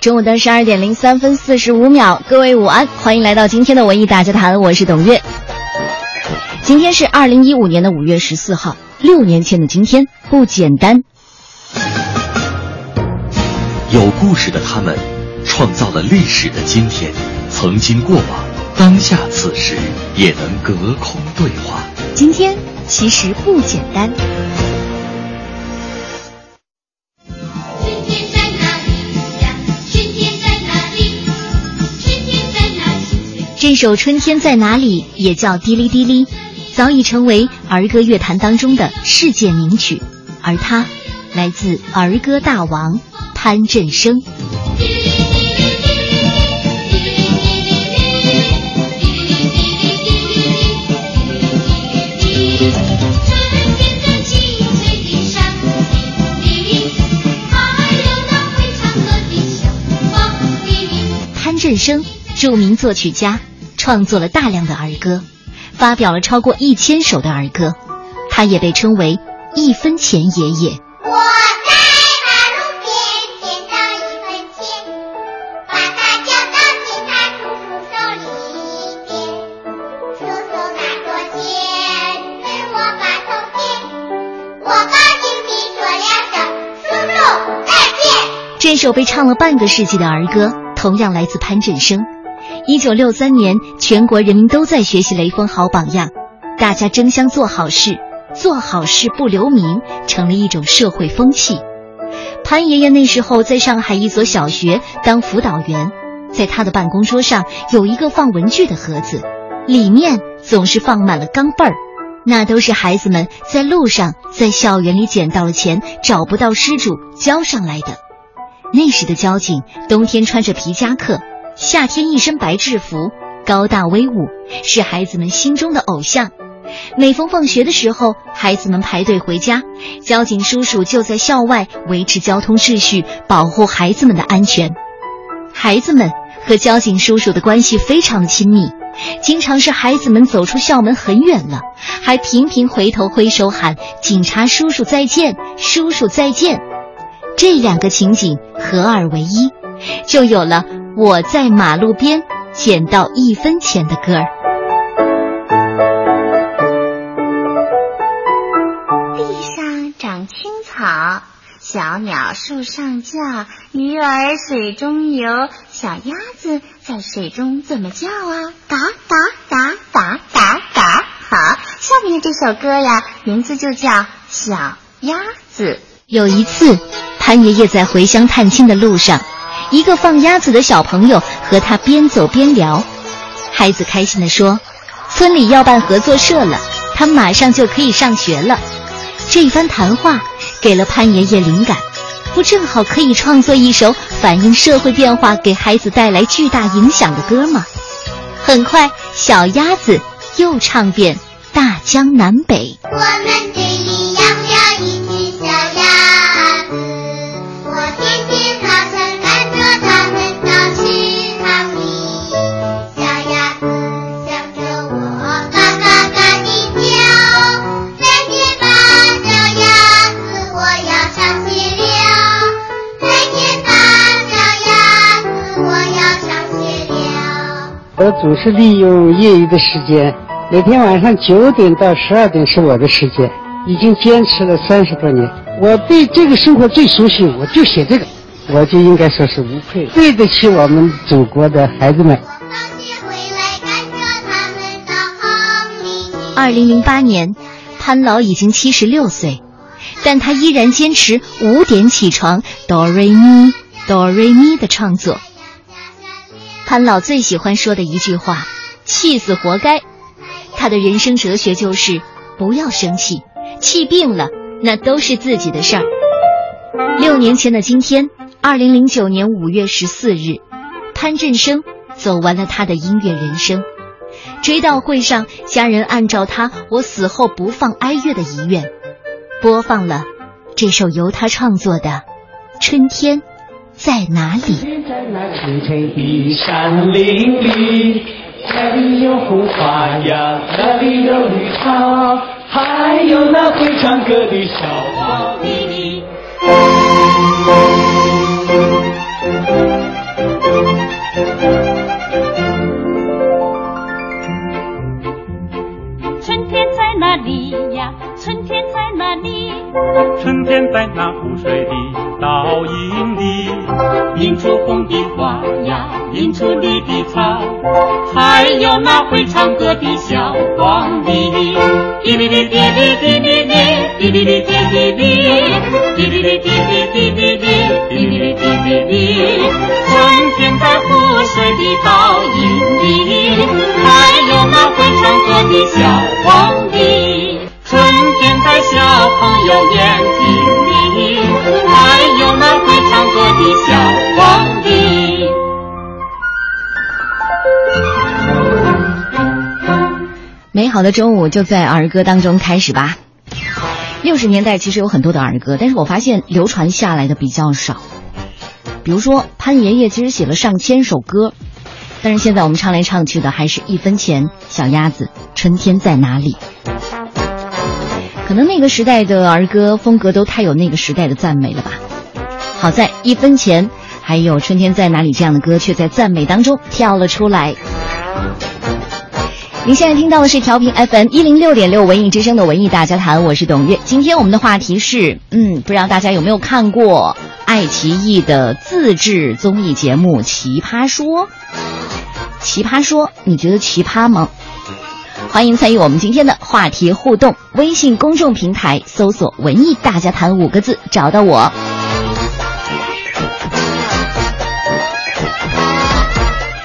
中午的十二点零三分四十五秒，各位午安，欢迎来到今天的文艺大家谈，我是董月。今天是二零一五年的五月十四号，六年前的今天不简单。有故事的他们，创造了历史的今天，曾经过往，当下此时也能隔空对话。今天其实不简单。这首《春天在哪里》也叫《滴哩滴哩》，早已成为儿歌乐坛当中的世界名曲，而它来自儿歌大王潘振声。潘振声，著名作曲家，创作了大量的儿歌，发表了超过一千首的儿歌。他也被称为“一分钱爷爷我在马路边捡到一分钱，把它交到警察叔叔手里边。叔叔拿着钱对我把头点，我高兴地说两声叔叔再见。”。这首被唱了半个世纪的儿歌，同样来自潘振声。一九六三年，全国人民都在学习雷锋好榜样，大家争相做好事，做好事不留名，成了一种社会风气。潘爷爷那时候在上海一所小学当辅导员，在他的办公桌上有一个放文具的盒子，里面总是放满了钢镚儿，那都是孩子们在路上、在校园里捡到了钱，找不到失主交上来的。那时的交警，冬天穿着皮夹克，夏天一身白制服，高大威武，是孩子们心中的偶像。每逢放学的时候，孩子们排队回家，交警叔叔就在校外维持交通秩序，保护孩子们的安全。孩子们和交警叔叔的关系非常亲密，经常是孩子们走出校门很远了，还频频回头挥手喊“警察叔叔再见，叔叔再见”。这两个情景合二为一，就有了“我在马路边捡到一分钱”的歌儿。地上长青草，小鸟树上叫，鱼儿水中游，小鸭子在水中怎么叫啊？嘎嘎嘎嘎嘎嘎。好，下面这首歌呀，名字就叫《小鸭子》。有一次，潘爷爷在回乡探亲的路上，一个放鸭子的小朋友和他边走边聊。孩子开心地说：“村里要办合作社了，他马上就可以上学了。”这一番谈话给了潘爷爷灵感，不正好可以创作一首反映社会变化、给孩子带来巨大影响的歌吗？很快，小鸭子又唱遍大江南北。我们队我总是利用业余的时间，每天晚上九点到十二点是我的时间，已经坚持了三十多年。我对这个生活最熟悉，我就写这个，我就应该说是无愧，对得起我们祖国的孩子们。二零零八年，潘老已经七十六岁，但他依然坚持五点起床，哆瑞咪哆瑞咪的创作。潘老最喜欢说的一句话：“气死活该。”他的人生哲学就是不要生气，气病了那都是自己的事儿。六年前的今天，二零零九年五月十四日，潘振声走完了他的音乐人生。追悼会上，家人按照他“我死后不放哀乐”的遗愿，播放了这首由他创作的《春天在哪里》。在那青春的山林里，那里有红花呀，那里有绿草，还有那会唱歌的小黄鹂。春天在哪里呀？春天在哪里？春天在那湖水里，映出红的花呀，映出绿的草，还有那会唱歌的小黄鹂。滴哩哩滴哩滴哩哩，滴哩哩滴哩哩，滴哩哩滴哩滴哩哩，滴哩哩滴哩哩。春天在湖水的倒影里，还有那会唱歌的小黄鹂。春天在小朋友眼睛里，还有那会唱歌的小美好的中午就在儿歌当中开始吧。六十年代其实有很多的儿歌，但是我发现流传下来的比较少。比如说潘爷爷其实写了上千首歌，但是现在我们唱来唱去的还是一分钱、小鸭子、春天在哪里。可能那个时代的儿歌风格都太有那个时代的赞美了吧。好在一分钱还有春天在哪里这样的歌却在赞美当中跳了出来。您现在听到的是调频 FM 一零六点六文艺之声的文艺大家谈，我是董月。今天我们的话题是，嗯，不知道大家有没有看过爱奇艺的自制综艺节目《奇葩说》？奇葩说，你觉得奇葩吗？欢迎参与我们今天的话题互动，微信公众平台搜索“文艺大家谈”五个字，找到我。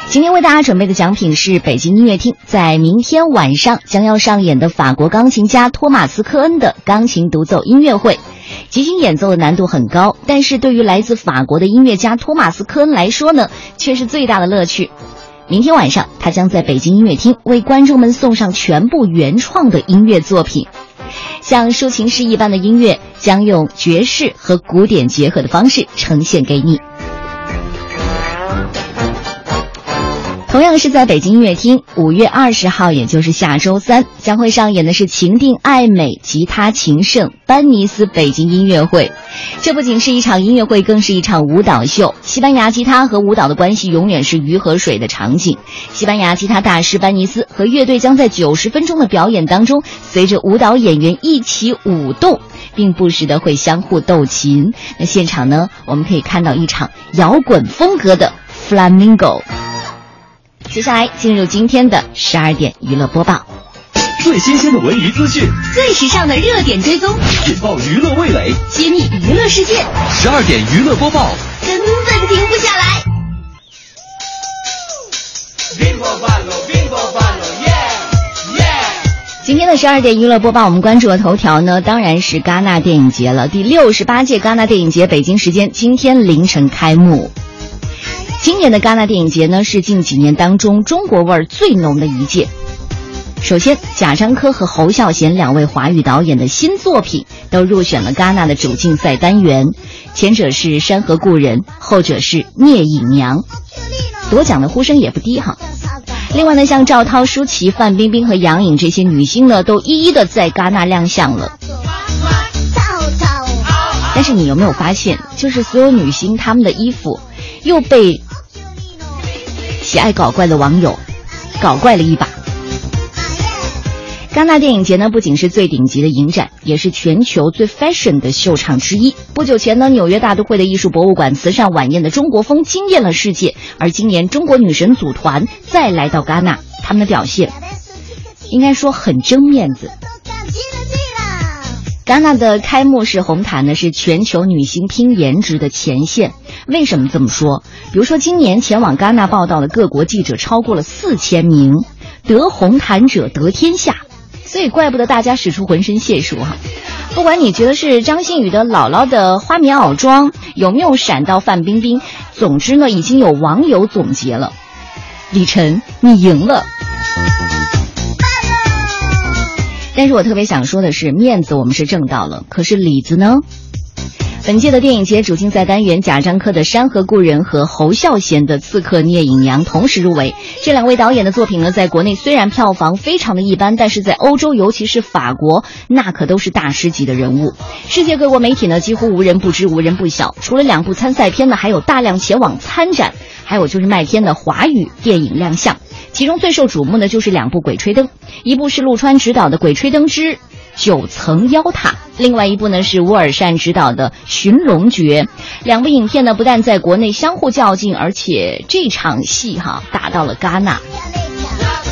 今天为大家准备的奖品是北京音乐厅在明天晚上将要上演的法国钢琴家托马斯·科恩的钢琴独奏音乐会。即兴演奏的难度很高，但是对于来自法国的音乐家托马斯·科恩来说呢，却是最大的乐趣。明天晚上，他将在北京音乐厅为观众们送上全部原创的音乐作品，像抒情诗一般的音乐，将用爵士和古典结合的方式呈现给你。同样是在北京音乐厅，五月二十号，也就是下周三，将会上演的是情定爱美吉他情圣班尼斯北京音乐会。这不仅是一场音乐会，更是一场舞蹈秀。西班牙吉他和舞蹈的关系永远是鱼和水的场景。西班牙吉他大师班尼斯和乐队将在九十分钟的表演当中，随着舞蹈演员一起舞动，并不时的会相互斗琴。那现场呢，我们可以看到一场摇滚风格的 flamingo。接下来进入今天的十二点娱乐播报，最新鲜的文娱资讯，最时尚的热点追踪，引爆娱乐味蕾，揭秘娱乐世界。十二点娱乐播报，根本停不下来。今天的十二点娱乐播报，我们关注的头条呢，当然是戛纳电影节了。第六十八届戛纳电影节北京时间今天凌晨开幕。今年的戛纳电影节呢，是近几年当中中国味儿最浓的一届。首先，贾樟柯和侯孝贤两位华语导演的新作品都入选了戛纳的主竞赛单元，前者是《山河故人》，后者是《聂隐娘》，夺奖的呼声也不低哈。另外呢，像赵涛、舒淇、范冰冰和杨颖这些女星呢，都一一的在戛纳亮相了。但是你有没有发现，就是所有女星她们的衣服，又被喜爱搞怪的网友搞怪了一把。戛纳电影节呢，不仅是最顶级的影展，也是全球最 fashion 的秀场之一。不久前呢，纽约大都会的艺术博物馆慈善晚宴的中国风惊艳了世界。而今年中国女神组团再来到戛纳，他们的表现应该说很争面子。戛纳的开幕式红毯呢，是全球女星拼颜值的前线。为什么这么说？比如说，今年前往戛纳报道的各国记者超过了四千名，得红毯者得天下。所以怪不得大家使出浑身解数哈，不管你觉得是张馨予的姥姥的花棉袄装有没有闪到范冰冰，总之呢，已经有网友总结了，李晨你赢了。但是我特别想说的是，面子我们是挣到了，可是里子呢？本届的电影节主竞赛单元，贾樟柯的《山河故人》和侯孝贤的《刺客聂隐娘》同时入围。这两位导演的作品呢，在国内虽然票房非常的一般，但是在欧洲，尤其是法国，那可都是大师级的人物。世界各国媒体呢，几乎无人不知，无人不晓。除了两部参赛片呢，还有大量前往参展，还有就是卖片的华语电影亮相。其中最受瞩目的就是两部《鬼吹灯》，一部是陆川执导的《鬼吹灯之九层妖塔》，另外一部呢是乌尔善执导的《寻龙诀》。两部影片呢不但在国内相互较劲，而且这场戏哈打到了戛纳。《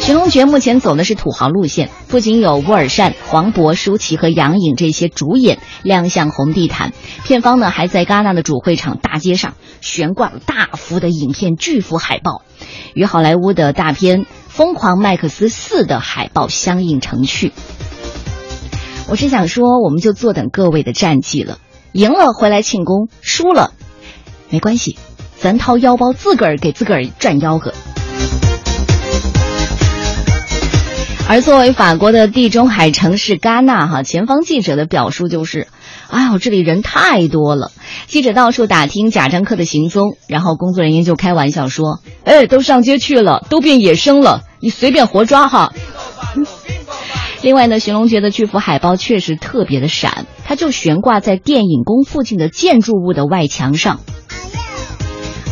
寻龙诀》目前走的是土豪路线，不仅有乌尔善、黄渤、舒淇和杨颖这些主演亮相红地毯，片方呢还在戛纳的主会场大街上悬挂了大幅的影片巨幅海报，与好莱坞的大片《疯狂麦克斯四》的海报相映成趣。我是想说，我们就坐等各位的战绩了，赢了回来庆功，输了没关系，咱掏腰包自个儿给自个儿赚吆喝。而作为法国的地中海城市戛纳，哈，前方记者的表述就是：“哎呦，这里人太多了。”记者到处打听贾樟柯的行踪，然后工作人员就开玩笑说：“哎，都上街去了，都变野生了，你随便活抓哈。”另外呢，《寻龙诀》的巨幅海报确实特别的闪，它就悬挂在电影宫附近的建筑物的外墙上。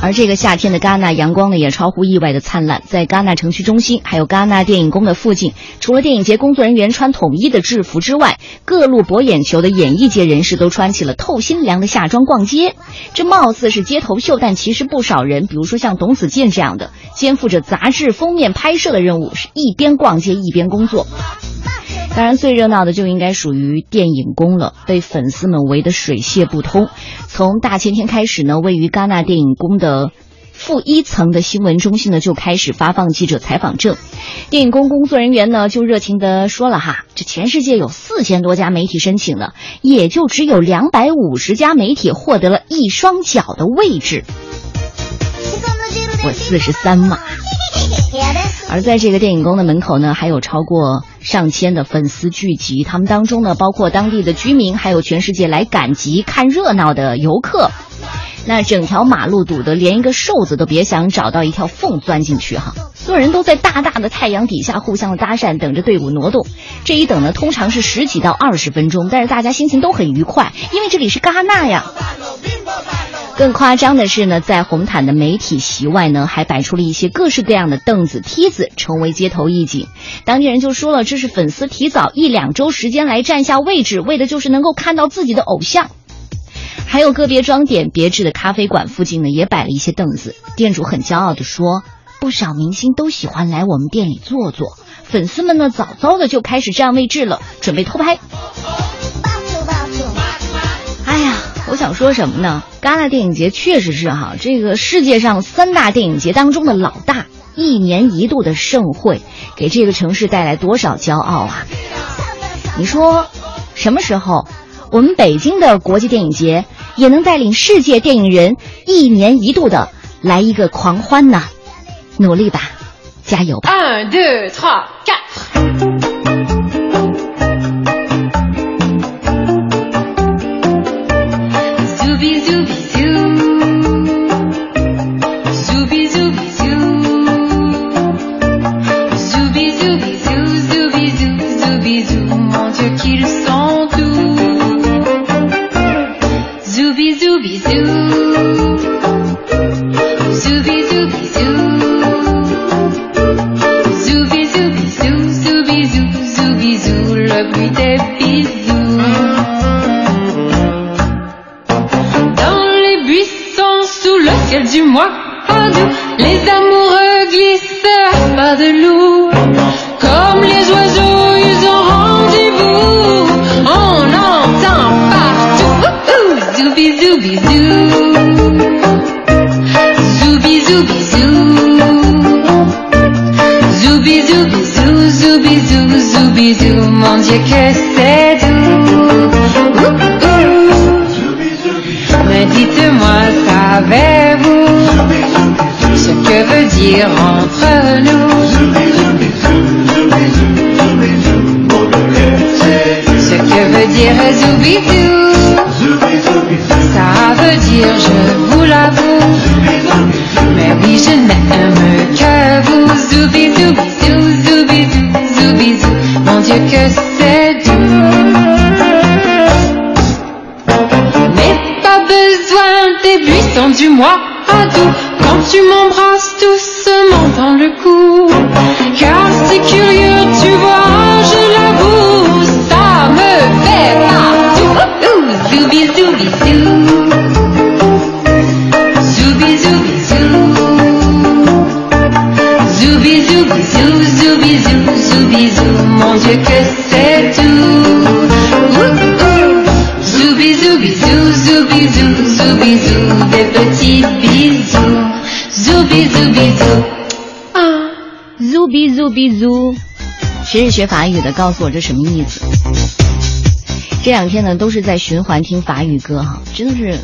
而这个夏天的戛纳阳光呢，也超乎意外的灿烂。在戛纳城区中心，还有戛纳电影宫的附近，除了电影节工作人员穿统一的制服之外，各路博眼球的演艺界人士都穿起了透心凉的夏装逛街。这貌似是街头秀，但其实不少人，比如说像董子健这样的，肩负着杂志封面拍摄的任务，是一边逛街一边工作。当然，最热闹的就应该属于电影宫了，被粉丝们围得水泄不通。从大前天开始呢，位于戛纳电影宫的负一层的新闻中心呢，就开始发放记者采访证。电影宫工作人员呢，就热情地说了哈，这全世界有四千多家媒体申请的，也就只有两百五十家媒体获得了一双脚的位置。我四十三码。而在这个电影宫的门口呢，还有超过上千的粉丝聚集，他们当中呢，包括当地的居民，还有全世界来赶集看热闹的游客。那整条马路堵得连一个瘦子都别想找到一条缝钻进去哈！所有人都在大大的太阳底下互相的搭讪，等着队伍挪动。这一等呢，通常是十几到二十分钟，但是大家心情都很愉快，因为这里是戛纳呀。更夸张的是呢，在红毯的媒体席外呢，还摆出了一些各式各样的凳子、梯子，成为街头一景。当地人就说了，这是粉丝提早一两周时间来占下位置，为的就是能够看到自己的偶像。还有个别装点别致的咖啡馆附近呢，也摆了一些凳子。店主很骄傲地说，不少明星都喜欢来我们店里坐坐，粉丝们呢早早的就开始占位置了，准备偷拍。我想说什么呢？戛纳电影节确实是哈，这个世界上三大电影节当中的老大，一年一度的盛会，给这个城市带来多少骄傲啊！你说，什么时候我们北京的国际电影节也能带领世界电影人一年一度的来一个狂欢呢？努力吧，加油吧！Un, deux, trois, quatre. Zooby zooby zoo. Mois à. Quand tu m'embrasses doucement dans le cou. 谁是学法语的？告诉我这什么意思？这两天呢，都是在循环听法语歌哈，真的是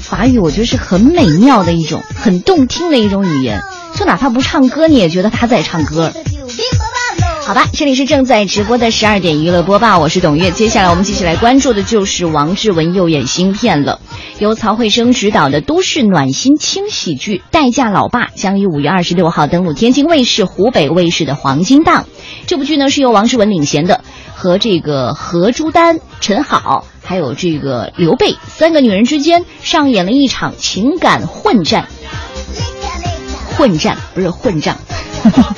法语，我觉得是很美妙的一种，很动听的一种语言，就哪怕不唱歌，你也觉得他在唱歌。好吧，这里是正在直播的十二点娱乐播报，我是董月。接下来我们继续来关注的就是王志文右眼芯片了，由曹慧生执导的都市暖心轻喜剧《代驾老爸》将于五月二十六号登陆天津卫视、湖北卫视的黄金档。这部剧呢是由王志文领衔的，和这个何朱丹、陈好还有这个刘备三个女人之间上演了一场情感混战。混战不是混账。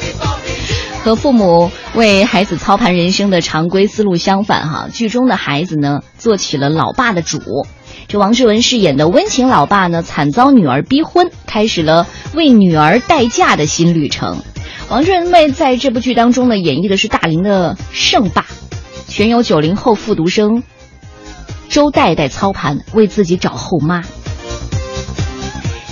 和父母为孩子操盘人生的常规思路相反，哈，剧中的孩子呢做起了老爸的主。这王志文饰演的温情老爸呢，惨遭女儿逼婚，开始了为女儿代嫁的新旅程。王志文妹在这部剧当中呢，演绎的是大龄的剩爸，全由九零后复读生周代代操盘，为自己找后妈。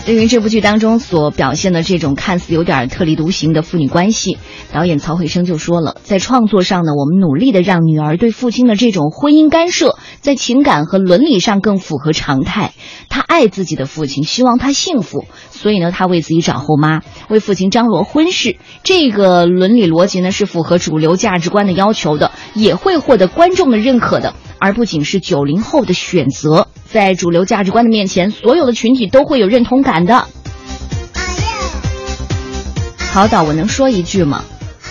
对于这部剧当中所表现的这种看似有点特立独行的父女关系，导演曹慧生就说了，在创作上呢，我们努力的让女儿对父亲的这种婚姻干涉，在情感和伦理上更符合常态。她爱自己的父亲，希望他幸福，所以呢，她为自己找后妈，为父亲张罗婚事。这个伦理逻辑呢，是符合主流价值观的要求的，也会获得观众的认可的。而不仅是九零后的选择，在主流价值观的面前，所有的群体都会有认同感的。曹导，我能说一句吗？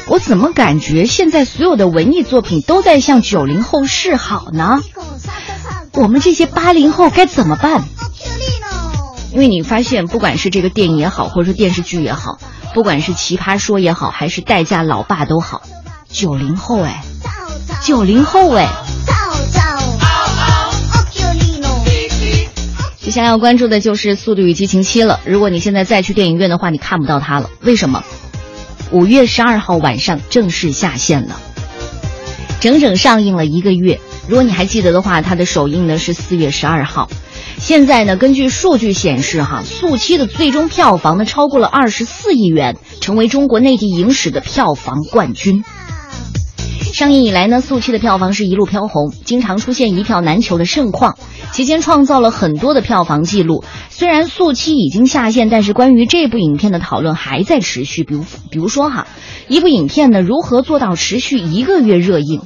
我怎么感觉现在所有的文艺作品都在向九零后示好呢？我们这些八零后该怎么办？因为你发现，不管是这个电影也好，或者说电视剧也好，不管是奇葩说也好，还是代驾老爸都好，九零后哎，九零后哎。接下来要关注的就是《速度与激情七》了。如果你现在再去电影院的话，你看不到它了。为什么？五月十二号晚上正式下线了，整整上映了一个月。如果你还记得的话，它的首映呢是四月十二号。现在呢，根据数据显示，哈，《速七》的最终票房呢超过了二十四亿元，成为中国内地影史的票房冠军。上映以来呢，《速七》的票房是一路飘红，经常出现一票难求的盛况，期间创造了很多的票房记录。虽然《速七》已经下线，但是关于这部影片的讨论还在持续。比如，比如说哈，一部影片呢如何做到持续一个月热映？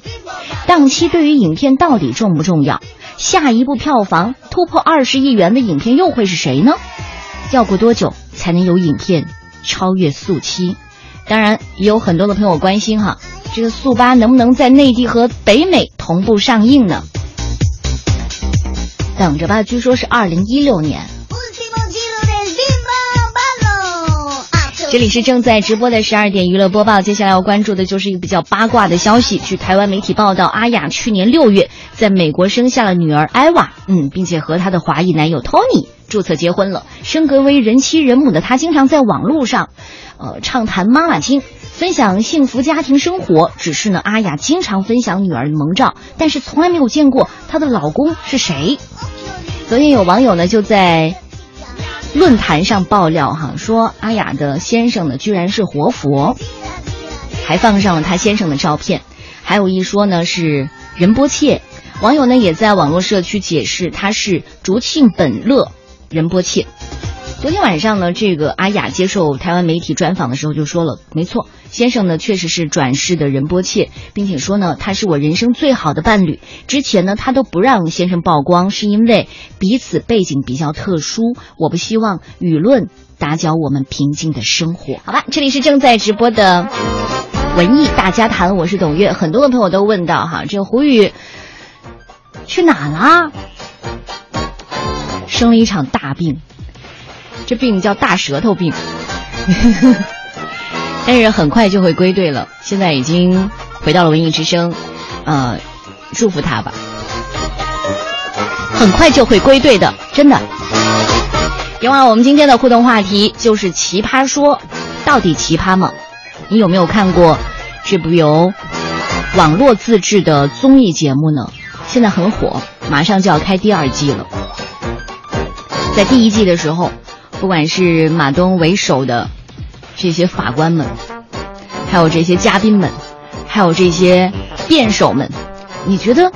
档期对于影片到底重不重要？下一部票房突破二十亿元的影片又会是谁呢？要过多久才能有影片超越《速七》？当然，也有很多的朋友关心哈。这个速八能不能在内地和北美同步上映呢？等着吧，据说是二零一六年。这里是正在直播的十二点娱乐播报，接下来要关注的就是一个比较八卦的消息。据台湾媒体报道，阿雅去年六月在美国生下了女儿艾娃，嗯，并且和她的华裔男友 Tony 注册结婚了。升格为人妻人母的她，经常在网络上，呃，畅谈妈妈经。分享幸福家庭生活，只是呢，阿雅经常分享女儿的萌照，但是从来没有见过她的老公是谁。昨天有网友呢就在论坛上爆料哈，说阿雅的先生呢居然是活佛，还放上了他先生的照片，还有一说呢是仁波切。网友呢也在网络社区解释他是竹庆本乐仁波切。昨天晚上呢，这个阿雅接受台湾媒体专访的时候就说了，没错，先生呢，确实是转世的仁波切，并且说呢，他是我人生最好的伴侣。之前呢，他都不让先生曝光，是因为彼此背景比较特殊，我不希望舆论打搅我们平静的生活。好吧，这里是正在直播的文艺大家谈，我是董月。很多的朋友都问到哈，这胡宇去哪了？生了一场大病，这病叫大舌头病。但是很快就会归队了，现在已经回到了文艺之声，呃，祝福他吧。很快就会归队的，真的。另外，我们今天的互动话题就是《奇葩说》，到底奇葩吗？你有没有看过这部由网络自制的综艺节目呢？现在很火，马上就要开第二季了。在第一季的时候，不管是马东为首的。这些法官们，还有这些嘉宾们，还有这些辩手们，你觉得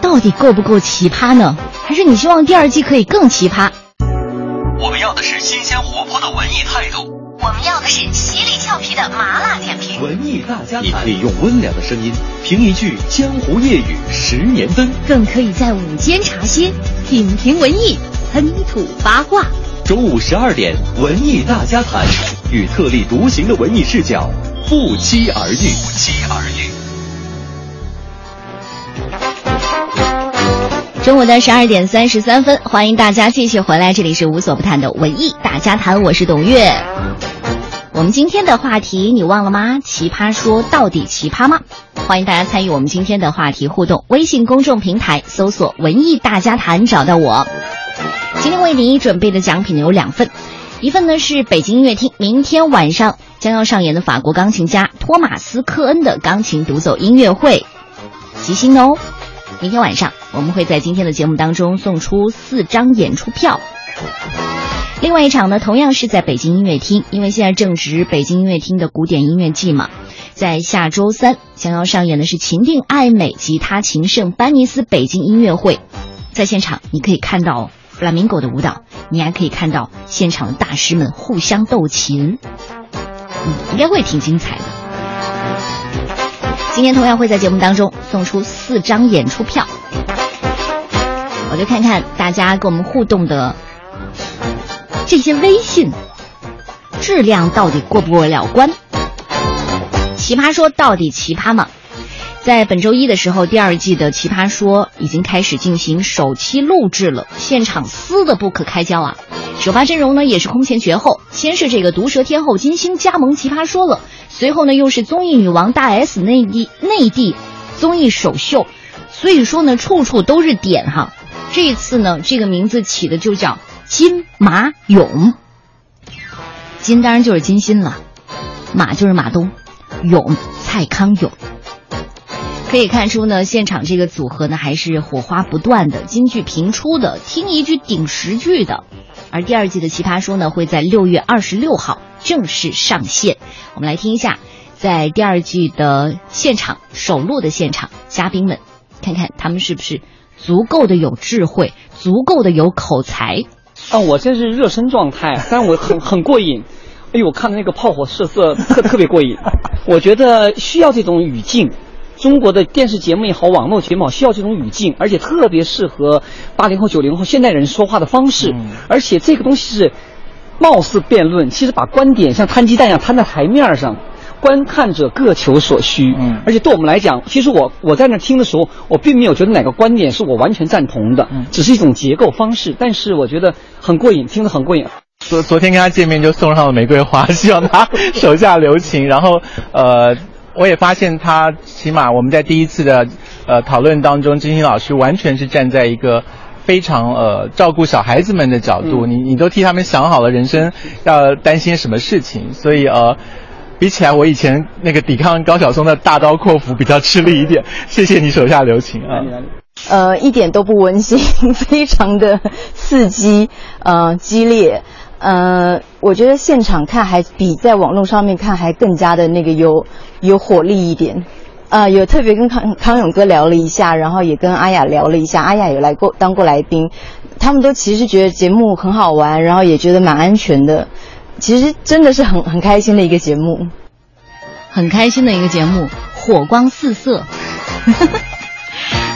到底够不够奇葩呢？还是你希望第二季可以更奇葩？我们要的是新鲜活泼的文艺态度，我们要的是犀利俏皮的麻辣点评。文艺大家谈，你可以用温良的声音评一句江湖夜雨十年灯，更可以在午间茶歇品评文艺，喷吐八卦。中午十二点，文艺大家谈。与特立独行的文艺视角不期而遇。不期而遇。中午的十二点三十三分，欢迎大家继续回来，这里是无所不谈的文艺大家谈，我是董月。我们今天的话题你忘了吗？奇葩说到底奇葩吗？欢迎大家参与我们今天的话题互动，微信公众平台搜索“文艺大家谈”找到我。今天为您准备的奖品呢有两份。一份呢是北京音乐厅明天晚上将要上演的法国钢琴家托马斯科恩的钢琴独奏音乐会，吉星哦！明天晚上我们会在今天的节目当中送出四张演出票。另外一场呢，同样是在北京音乐厅，因为现在正值北京音乐厅的古典音乐季嘛，在下周三将要上演的是秦定爱美吉他琴圣班尼斯北京音乐会，在现场你可以看到。弗拉明戈的舞蹈，你还可以看到现场的大师们互相斗琴，嗯，应该会挺精彩的。今天同样会在节目当中送出四张演出票，我就看看大家跟我们互动的这些微信质量到底过不过了关？奇葩说到底奇葩吗？在本周一的时候，第二季的《奇葩说》已经开始进行首期录制了，现场撕的不可开交啊！首发阵容呢也是空前绝后，先是这个毒舌天后金星加盟《奇葩说》了，随后呢又是综艺女王大 S 内地内地综艺首秀，所以说呢处处都是点哈。这一次呢这个名字起的就叫金马勇，金当然就是金星了，马就是马东，勇蔡康永。可以看出呢，现场这个组合呢还是火花不断的，金句频出的，听一句顶十句的。而第二季的《奇葩说》呢，会在六月二十六号正式上线。我们来听一下，在第二季的现场首录的现场，嘉宾们看看他们是不是足够的有智慧，足够的有口才。啊，我这是热身状态，但我很很过瘾。哎呦，我看的那个炮火射色特特别过瘾。我觉得需要这种语境。中国的电视节目也好，网络节目需要这种语境，而且特别适合八零后、九零后现代人说话的方式。而且这个东西是貌似辩论，其实把观点像摊鸡蛋一样摊在台面上，观看者各求所需。嗯，而且对我们来讲，其实我我在那听的时候，我并没有觉得哪个观点是我完全赞同的，只是一种结构方式。但是我觉得很过瘾，听得很过瘾。昨昨天跟他见面就送上了玫瑰花，希望他手下留情。然后呃。我也发现他，起码我们在第一次的呃讨论当中，金星老师完全是站在一个非常呃照顾小孩子们的角度，你你都替他们想好了人生要担心什么事情，所以呃，比起来我以前那个抵抗高晓松的大刀阔斧比较吃力一点。谢谢你手下留情啊。呃，一点都不温馨，非常的刺激，呃，激烈。呃，我觉得现场看还比在网络上面看还更加的那个有有火力一点，啊，有特别跟康康永哥聊了一下，然后也跟阿雅聊了一下，阿雅有来过当过来宾，他们都其实觉得节目很好玩，然后也觉得蛮安全的，其实真的是很很开心的一个节目。很开心的一个节目，火光四射。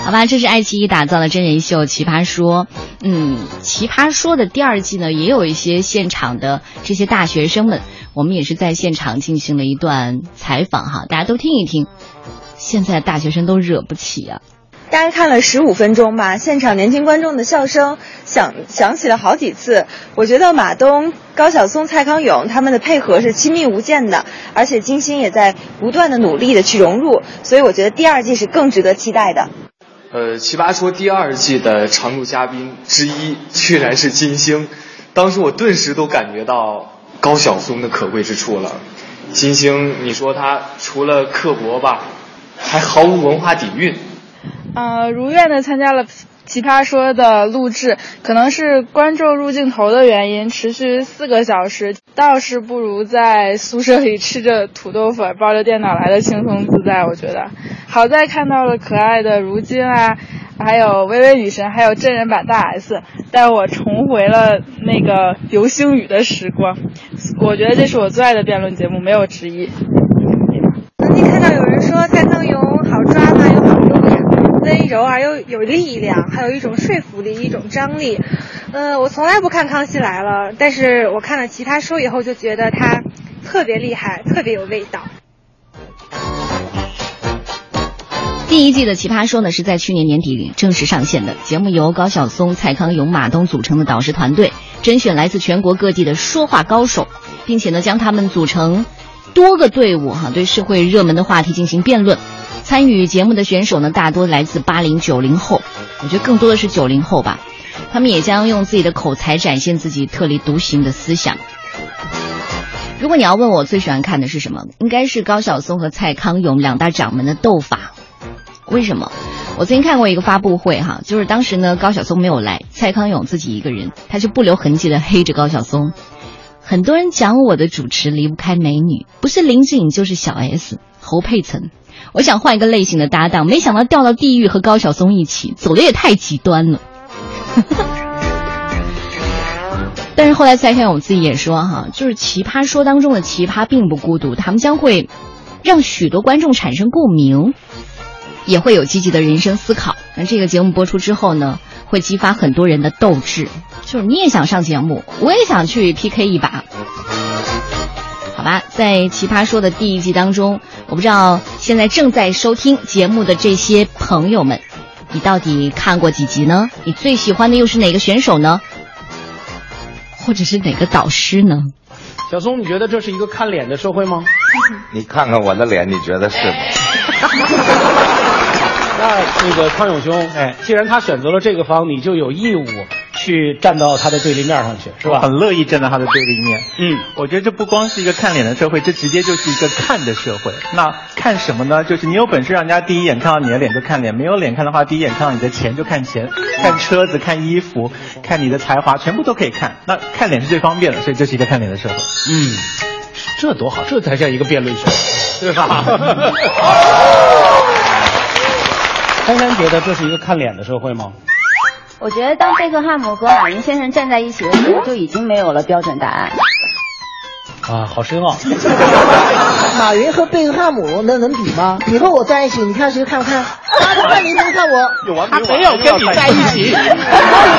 好吧，这是爱奇艺打造的真人秀《奇葩说》。嗯，《奇葩说》的第二季呢，也有一些现场的这些大学生们，我们也是在现场进行了一段采访哈，大家都听一听。现在大学生都惹不起啊！大概看了十五分钟吧，现场年轻观众的笑声响响起了好几次。我觉得马东、高晓松、蔡康永他们的配合是亲密无间的，而且金星也在不断的努力的去融入，所以我觉得第二季是更值得期待的。呃，《奇葩说》第二季的常驻嘉宾之一居然是金星，当时我顿时都感觉到高晓松的可贵之处了。金星，你说他除了刻薄吧，还毫无文化底蕴。呃，如愿的参加了《奇葩说》的录制，可能是观众入镜头的原因，持续四个小时，倒是不如在宿舍里吃着土豆粉抱着电脑来的轻松自在。我觉得，好在看到了可爱的如今啊，还有微微女神，还有真人版大 S，带我重回了那个流星雨的时光。我觉得这是我最爱的辩论节目，没有之一。曾经看到有人说蔡康永，温柔而又有力量，还有一种说服力，一种张力。呃，我从来不看《康熙来了》，但是我看了《奇葩说》以后，就觉得他特别厉害，特别有味道。第一季的《奇葩说》呢，是在去年年底正式上线的。节目由高晓松、蔡康永、马东组成的导师团队，甄选来自全国各地的说话高手，并且呢，将他们组成多个队伍，哈，对社会热门的话题进行辩论。参与节目的选手呢，大多来自八零九零后，我觉得更多的是九零后吧。他们也将用自己的口才展现自己特立独行的思想。如果你要问我最喜欢看的是什么，应该是高晓松和蔡康永两大掌门的斗法。为什么？我曾经看过一个发布会哈，就是当时呢高晓松没有来，蔡康永自己一个人，他就不留痕迹的黑着高晓松。很多人讲我的主持离不开美女，不是林志颖就是小 S、侯佩岑。我想换一个类型的搭档，没想到掉到地狱和高晓松一起，走的也太极端了。但是后来蔡康永自己也说哈，就是《奇葩说》当中的奇葩并不孤独，他们将会让许多观众产生共鸣，也会有积极的人生思考。那这个节目播出之后呢，会激发很多人的斗志，就是你也想上节目，我也想去 PK 一把。好吧，在《奇葩说》的第一季当中，我不知道现在正在收听节目的这些朋友们，你到底看过几集呢？你最喜欢的又是哪个选手呢？或者是哪个导师呢？小松，你觉得这是一个看脸的社会吗？你看看我的脸，你觉得是吗？那那个康永兄，哎，既然他选择了这个方，你就有义务。去站到他的对立面上去，是吧？很乐意站到他的对立面。嗯，我觉得这不光是一个看脸的社会，这直接就是一个看的社会。那看什么呢？就是你有本事让人家第一眼看到你的脸就看脸，没有脸看的话，第一眼看到你的钱就看钱，看车子、看衣服、看你的才华，全部都可以看。那看脸是最方便的，所以这是一个看脸的社会。嗯，这多好，这才叫一个辩论社会，对吧？珊珊觉得这是一个看脸的社会吗？我觉得当贝克汉姆和马云先生站在一起的时候，就已经没有了标准答案。啊，好深奥。马云和贝克汉姆那能比吗？你和我在一起，你看谁看不看？他看你，他看我。他没有跟你在一起。我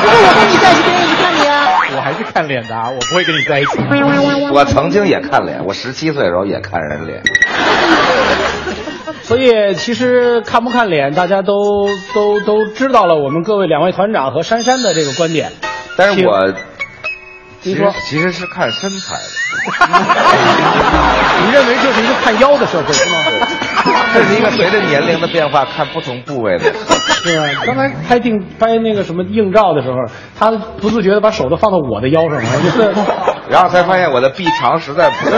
不是我跟你在一起，跟你看你啊。我还是看脸的，我不会跟你在一起。我曾经也看脸，我十七岁的时候也看人脸。所以其实看不看脸，大家都都都知道了。我们各位两位团长和珊珊的这个观点，但是我其实其实是看身材的。你认为这是一个看腰的社会是吗？这是一个随着年龄的变化看不同部位的。对啊，刚才拍定拍那个什么硬照的时候，他不自觉的把手都放到我的腰上了，然后才发现我的臂长实在不。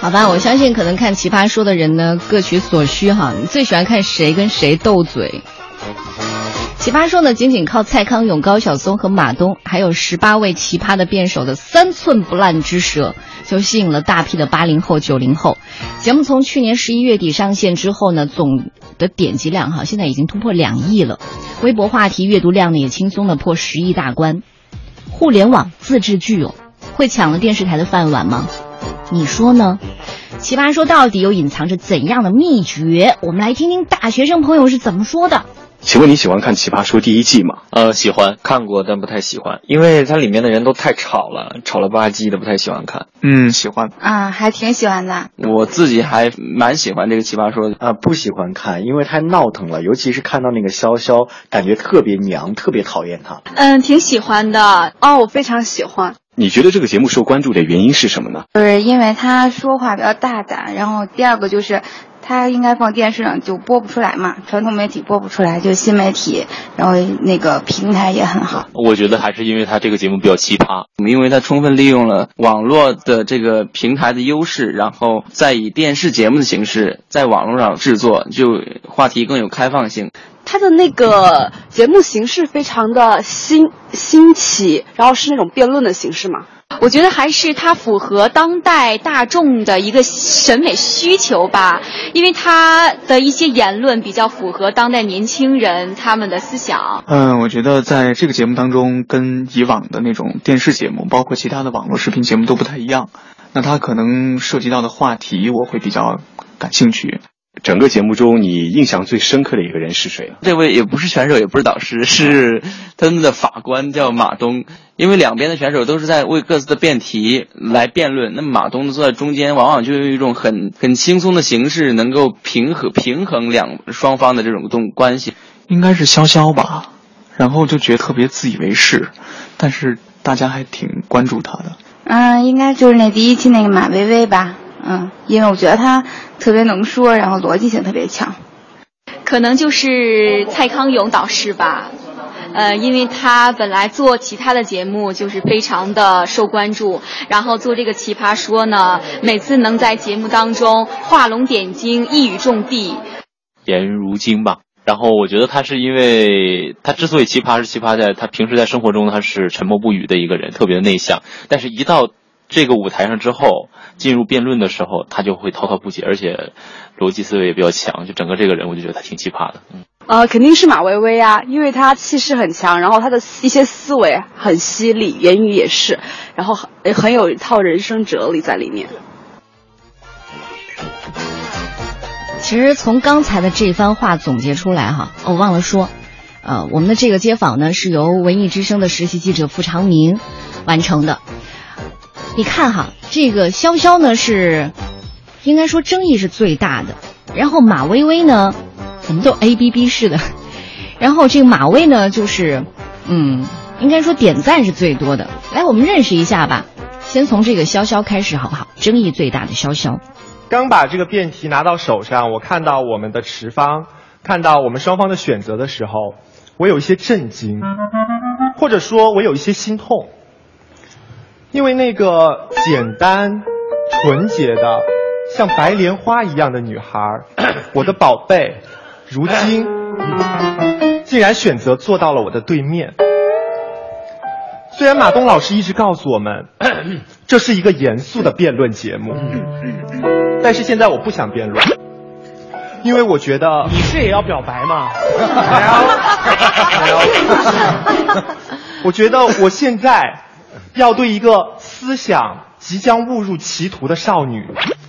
好吧，我相信可能看《奇葩说》的人呢各取所需哈。你最喜欢看谁跟谁斗嘴？《奇葩说》呢仅仅靠蔡康永、高晓松和马东，还有十八位奇葩的辩手的三寸不烂之舌，就吸引了大批的八零后、九零后。节目从去年十一月底上线之后呢，总的点击量哈现在已经突破两亿了，微博话题阅读量呢也轻松的破十亿大关。互联网自制剧哦，会抢了电视台的饭碗吗？你说呢？奇葩说到底又隐藏着怎样的秘诀？我们来听听大学生朋友是怎么说的。请问你喜欢看《奇葩说》第一季吗？呃，喜欢看过，但不太喜欢，因为它里面的人都太吵了，吵了吧唧的，不太喜欢看。嗯，喜欢啊，还挺喜欢的。我自己还蛮喜欢这个《奇葩说》的啊，不喜欢看，因为太闹腾了，尤其是看到那个潇潇，感觉特别娘，特别讨厌他。嗯，挺喜欢的哦，我非常喜欢。你觉得这个节目受关注的原因是什么呢？就是因为他说话比较大胆，然后第二个就是。他应该放电视上就播不出来嘛，传统媒体播不出来，就新媒体，然后那个平台也很好。我觉得还是因为他这个节目比较奇葩，因为他充分利用了网络的这个平台的优势，然后再以电视节目的形式在网络上制作，就话题更有开放性。他的那个节目形式非常的新新奇，然后是那种辩论的形式嘛。我觉得还是它符合当代大众的一个审美需求吧，因为他的一些言论比较符合当代年轻人他们的思想。嗯，我觉得在这个节目当中，跟以往的那种电视节目，包括其他的网络视频节目都不太一样。那它可能涉及到的话题，我会比较感兴趣。整个节目中，你印象最深刻的一个人是谁？这位也不是选手，也不是导师，是他们的法官，叫马东。因为两边的选手都是在为各自的辩题来辩论，那么马东坐在中间，往往就用一种很很轻松的形式，能够平和平衡两双方的这种动关系。应该是潇潇吧，然后就觉得特别自以为是，但是大家还挺关注他的。嗯，应该就是那第一期那个马薇薇吧。嗯，因为我觉得他特别能说，然后逻辑性特别强。可能就是蔡康永导师吧，呃，因为他本来做其他的节目就是非常的受关注，然后做这个奇葩说呢，每次能在节目当中画龙点睛，一语中的，言如金吧。然后我觉得他是因为他之所以奇葩是奇葩在他平时在生活中他是沉默不语的一个人，特别的内向，但是一到这个舞台上之后。进入辩论的时候，他就会滔滔不绝，而且逻辑思维也比较强。就整个这个人，我就觉得他挺奇葩的。嗯，呃，肯定是马薇薇啊，因为她气势很强，然后她的一些思维很犀利，言语也是，然后很很有一套人生哲理在里面。其实从刚才的这番话总结出来哈，我忘了说，呃，我们的这个街访呢是由文艺之声的实习记者付长明完成的。你看哈，这个潇潇呢是，应该说争议是最大的，然后马薇薇呢，怎么都 A B B 式的，然后这个马薇呢就是，嗯，应该说点赞是最多的。来，我们认识一下吧，先从这个潇潇开始好不好？争议最大的潇潇，刚把这个辩题拿到手上，我看到我们的持方，看到我们双方的选择的时候，我有一些震惊，或者说我有一些心痛。因为那个简单、纯洁的，像白莲花一样的女孩，我的宝贝，如今竟然选择坐到了我的对面。虽然马东老师一直告诉我们，这是一个严肃的辩论节目，但是现在我不想辩论，因为我觉得你是也要表白吗？我觉得我现在。要对一个思想即将误入歧途的少女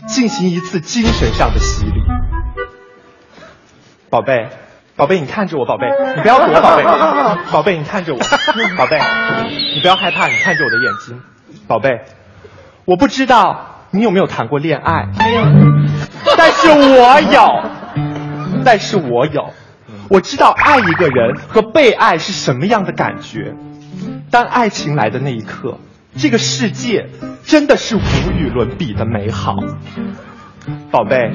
进行一次精神上的洗礼。宝贝，宝贝，你看着我，宝贝，你不要躲，宝贝，宝贝，你看着我，宝贝，你不要害怕，你看着我的眼睛，宝贝，我不知道你有没有谈过恋爱，但是我有，但是我有，我知道爱一个人和被爱是什么样的感觉。当爱情来的那一刻，这个世界真的是无与伦比的美好。宝贝，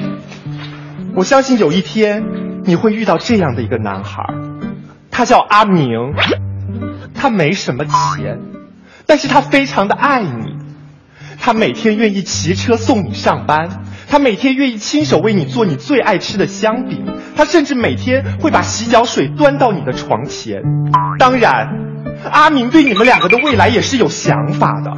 我相信有一天你会遇到这样的一个男孩，他叫阿明，他没什么钱，但是他非常的爱你，他每天愿意骑车送你上班，他每天愿意亲手为你做你最爱吃的香饼，他甚至每天会把洗脚水端到你的床前。当然。阿明对你们两个的未来也是有想法的，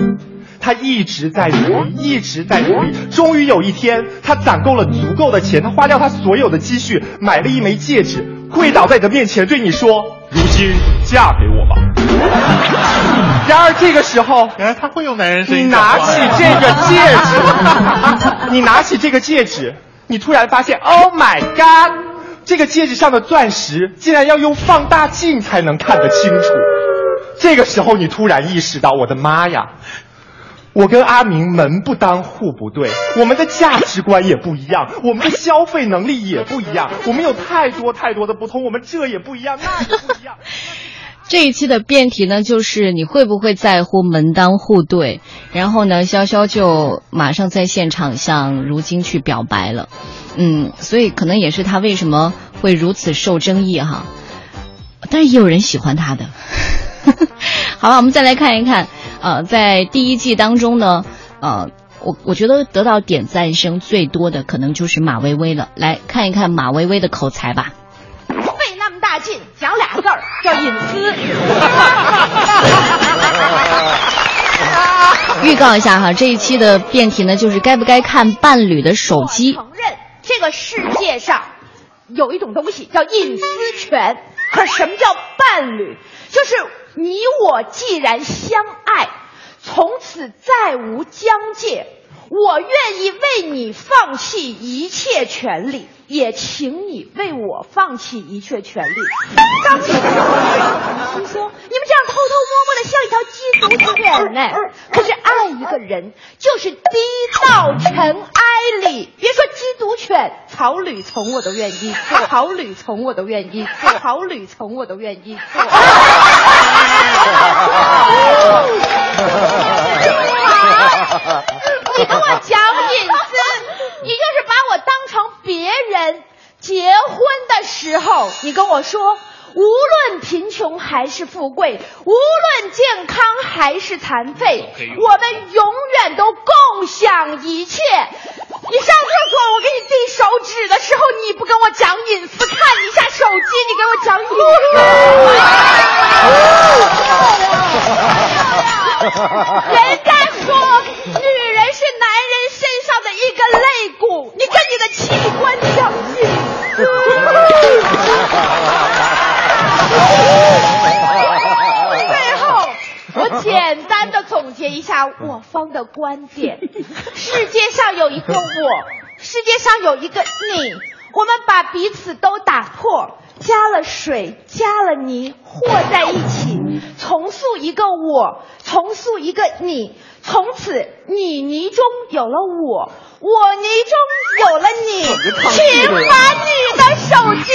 他一直在努力，一直在努力。终于有一天，他攒够了足够的钱，他花掉他所有的积蓄，买了一枚戒指，跪倒在你的面前，对你说：“如今嫁给我吧。”然而这个时候，原来他会用男人声你拿起这个戒指，你拿起这个戒指，你突然发现，Oh my God，这个戒指上的钻石竟然要用放大镜才能看得清楚。这个时候，你突然意识到，我的妈呀！我跟阿明门不当户不对，我们的价值观也不一样，我们的消费能力也不一样，我们有太多太多的不同，我们这也不一样，那也不一样。这一期的辩题呢，就是你会不会在乎门当户对？然后呢，潇潇就马上在现场向如今去表白了，嗯，所以可能也是他为什么会如此受争议哈。但是也有人喜欢他的。好了，我们再来看一看，呃，在第一季当中呢，呃，我我觉得得到点赞声最多的可能就是马薇薇了。来看一看马薇薇的口才吧。费那么大劲讲俩字儿叫隐私。预告一下哈，这一期的辩题呢，就是该不该看伴侣的手机。承认这个世界上有一种东西叫隐私权，可什么叫伴侣？就是你我既然相爱，从此再无疆界。我愿意为你放弃一切权利，也请你为我放弃一切权利。当时心说，你们这样偷偷摸摸的像一条缉毒犬呢。可是爱一个人就是低到尘埃里，别说缉毒犬，草履虫我都愿意做，草履虫我都愿意做，草履虫我都愿意做。你跟我讲隐私，你就是把我当成别人。结婚的时候，你跟我说，无论贫穷还是富贵，无论健康还是残废，我们永远都共享一切。你上厕所，我给你递手指的时候，你不跟我讲隐私，看一下手机，你给我讲隐私。人家说，女人是男人身上的一根肋骨，你跟你的器官讲隐私。简单的总结一下我方的观点：世界上有一个我，世界上有一个你，我们把彼此都打破。加了水，加了泥，和在一起，重塑一个我，重塑一个你，从此你泥中有了我，我泥中有了你，请把你的手机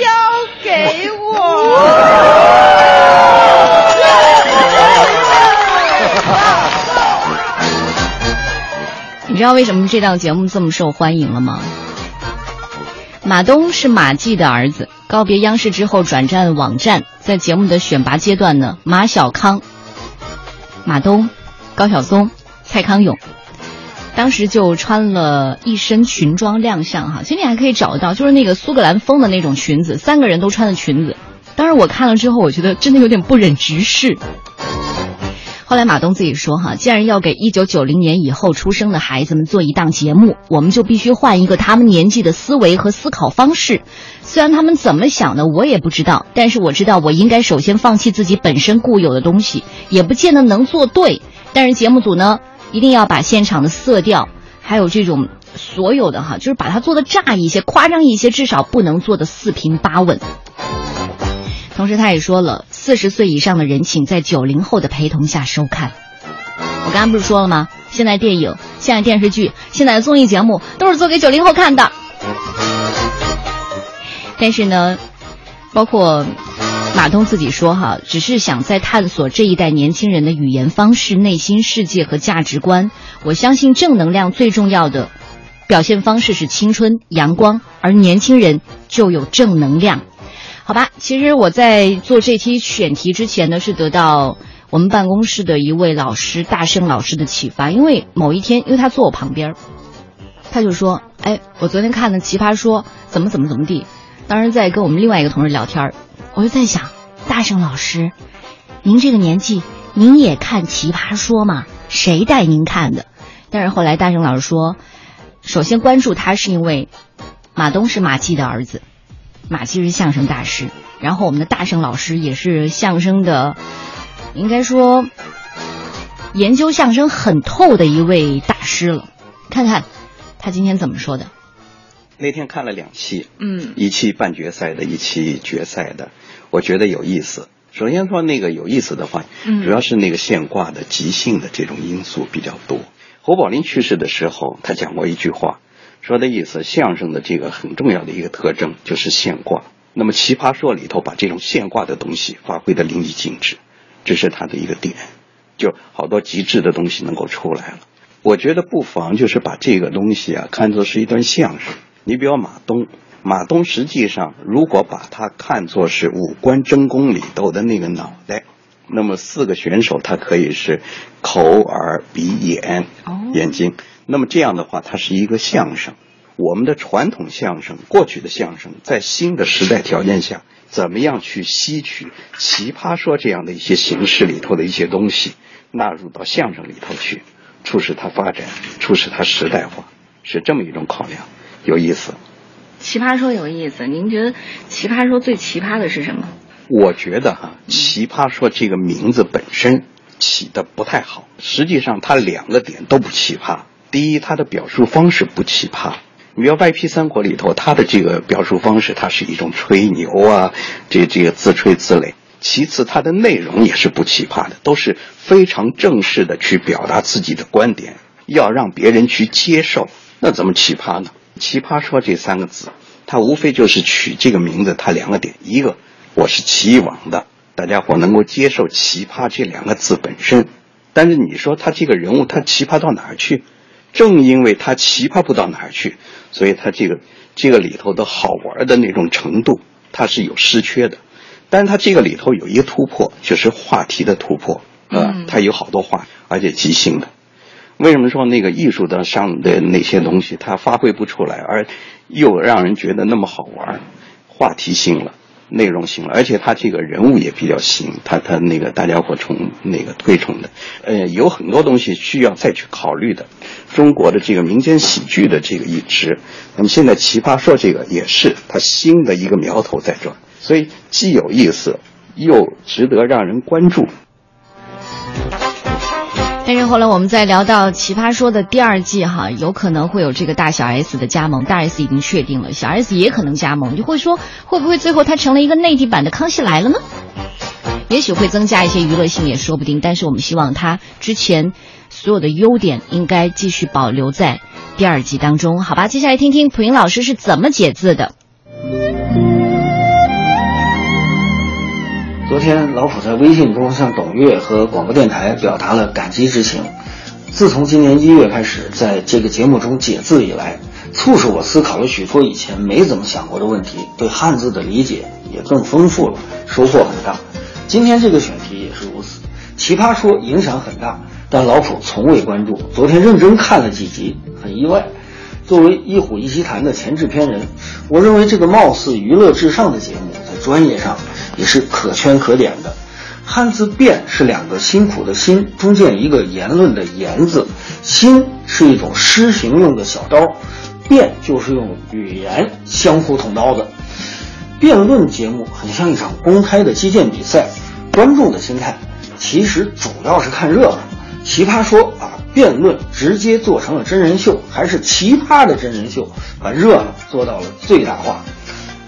交给我。你知道为什么这档节目这么受欢迎了吗？马东是马季的儿子，告别央视之后转战网站，在节目的选拔阶段呢，马小康、马东、高晓松、蔡康永，当时就穿了一身裙装亮相哈，其实你还可以找到，就是那个苏格兰风的那种裙子，三个人都穿的裙子。当时我看了之后，我觉得真的有点不忍直视。后来马东自己说哈，既然要给一九九零年以后出生的孩子们做一档节目，我们就必须换一个他们年纪的思维和思考方式。虽然他们怎么想的我也不知道，但是我知道我应该首先放弃自己本身固有的东西，也不见得能做对。但是节目组呢，一定要把现场的色调，还有这种所有的哈，就是把它做的炸一些、夸张一些，至少不能做的四平八稳。同时，他也说了，四十岁以上的人请在九零后的陪同下收看。我刚刚不是说了吗？现在电影、现在电视剧、现在的综艺节目都是做给九零后看的。但是呢，包括马东自己说哈，只是想在探索这一代年轻人的语言方式、内心世界和价值观。我相信正能量最重要的表现方式是青春、阳光，而年轻人就有正能量。好吧，其实我在做这期选题之前呢，是得到我们办公室的一位老师大圣老师的启发。因为某一天，因为他坐我旁边，他就说：“哎，我昨天看的《奇葩说》，怎么怎么怎么地。”当时在跟我们另外一个同事聊天，我就在想，大圣老师，您这个年纪，您也看《奇葩说》吗？谁带您看的？但是后来大圣老师说，首先关注他是因为马东是马季的儿子。马季是相声大师，然后我们的大圣老师也是相声的，应该说研究相声很透的一位大师了。看看他今天怎么说的。那天看了两期，嗯，一期半决赛的，一期决赛的，我觉得有意思。首先说那个有意思的话，嗯主要是那个现挂的即兴的这种因素比较多。侯宝林去世的时候，他讲过一句话，说的意思，相声的这个很重要的一个特征就是现挂。那么《奇葩说》里头把这种现挂的东西发挥的淋漓尽致，这是它的一个点，就好多极致的东西能够出来了。我觉得不妨就是把这个东西啊看作是一段相声。你比如马东，马东实际上如果把它看作是五官争功里头的那个脑袋，那么四个选手他可以是口耳鼻眼眼睛，那么这样的话，它是一个相声。我们的传统相声，过去的相声，在新的时代条件下，怎么样去吸取奇葩说这样的一些形式里头的一些东西，纳入到相声里头去，促使它发展，促使它时代化，是这么一种考量，有意思。奇葩说有意思，您觉得奇葩说最奇葩的是什么？我觉得哈，奇葩说这个名字本身起的不太好。实际上，它两个点都不奇葩。第一，它的表述方式不奇葩。你比如《歪批三国》里头，它的这个表述方式，它是一种吹牛啊，这这个自吹自擂。其次，它的内容也是不奇葩的，都是非常正式的去表达自己的观点，要让别人去接受。那怎么奇葩呢？奇葩说这三个字，它无非就是取这个名字，它两个点，一个我是奇网的，大家伙能够接受“奇葩”这两个字本身，但是你说他这个人物他奇葩到哪儿去？正因为他奇葩不到哪儿去，所以他这个这个里头的好玩的那种程度，它是有失缺的。但是它这个里头有一个突破，就是话题的突破，呃，它有好多话，而且即兴的。为什么说那个艺术的上的那些东西它发挥不出来，而又让人觉得那么好玩？话题性了，内容性了，而且他这个人物也比较新，他他那个大家伙从那个推崇的，呃，有很多东西需要再去考虑的。中国的这个民间喜剧的这个一支，那么现在奇葩说这个也是它新的一个苗头在这儿，所以既有意思，又值得让人关注。但是后来我们在聊到《奇葩说》的第二季哈，有可能会有这个大小 S 的加盟，大 S 已经确定了，小 S 也可能加盟，就会说会不会最后他成了一个内地版的《康熙来了》呢？也许会增加一些娱乐性也说不定，但是我们希望他之前所有的优点应该继续保留在第二季当中，好吧？接下来听听蒲英老师是怎么解字的。昨天老普在微信中向董月和广播电台表达了感激之情。自从今年一月开始，在这个节目中解字以来，促使我思考了许多以前没怎么想过的问题，对汉字的理解也更丰富了，收获很大。今天这个选题也是如此。奇葩说影响很大，但老普从未关注。昨天认真看了几集，很意外。作为一虎一席谈的前制片人，我认为这个貌似娱乐至上的节目，在专业上也是可圈可点的。汉字“辩”是两个辛苦的“辛”，中间一个言论的“言”字，“辛”是一种施行用的小刀，“辩”就是用语言相互捅刀子。辩论节目很像一场公开的击剑比赛，观众的心态其实主要是看热闹。奇葩说把辩论直接做成了真人秀，还是奇葩的真人秀，把热闹做到了最大化。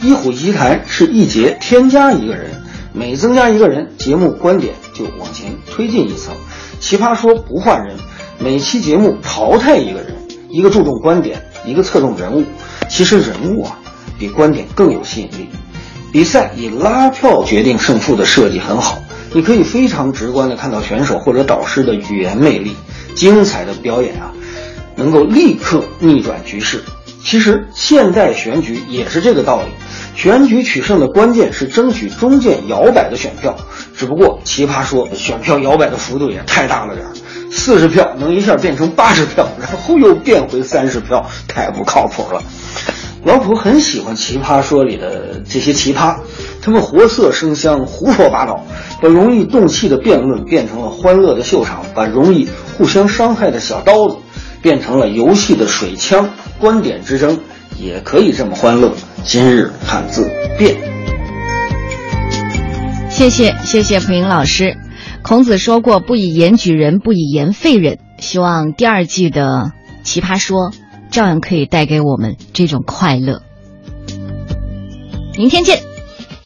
一虎一席谈是一节添加一个人，每增加一个人，节目观点就往前推进一层。奇葩说不换人，每期节目淘汰一个人，一个注重观点，一个侧重人物。其实人物啊，比观点更有吸引力。比赛以拉票决定胜负的设计很好，你可以非常直观地看到选手或者导师的语言魅力，精彩的表演啊，能够立刻逆转局势。其实现代选举也是这个道理，选举取胜的关键是争取中间摇摆的选票。只不过奇葩说选票摇摆的幅度也太大了点儿，四十票能一下变成八十票，然后又变回三十票，太不靠谱了。老普很喜欢《奇葩说》里的这些奇葩，他们活色生香，胡说八道，把容易动气的辩论变成了欢乐的秀场，把容易互相伤害的小刀子变成了游戏的水枪。观点之争也可以这么欢乐，今日汉字变。谢谢谢谢蒲莹老师。孔子说过：“不以言举人，不以言废人。”希望第二季的《奇葩说》照样可以带给我们这种快乐。明天见。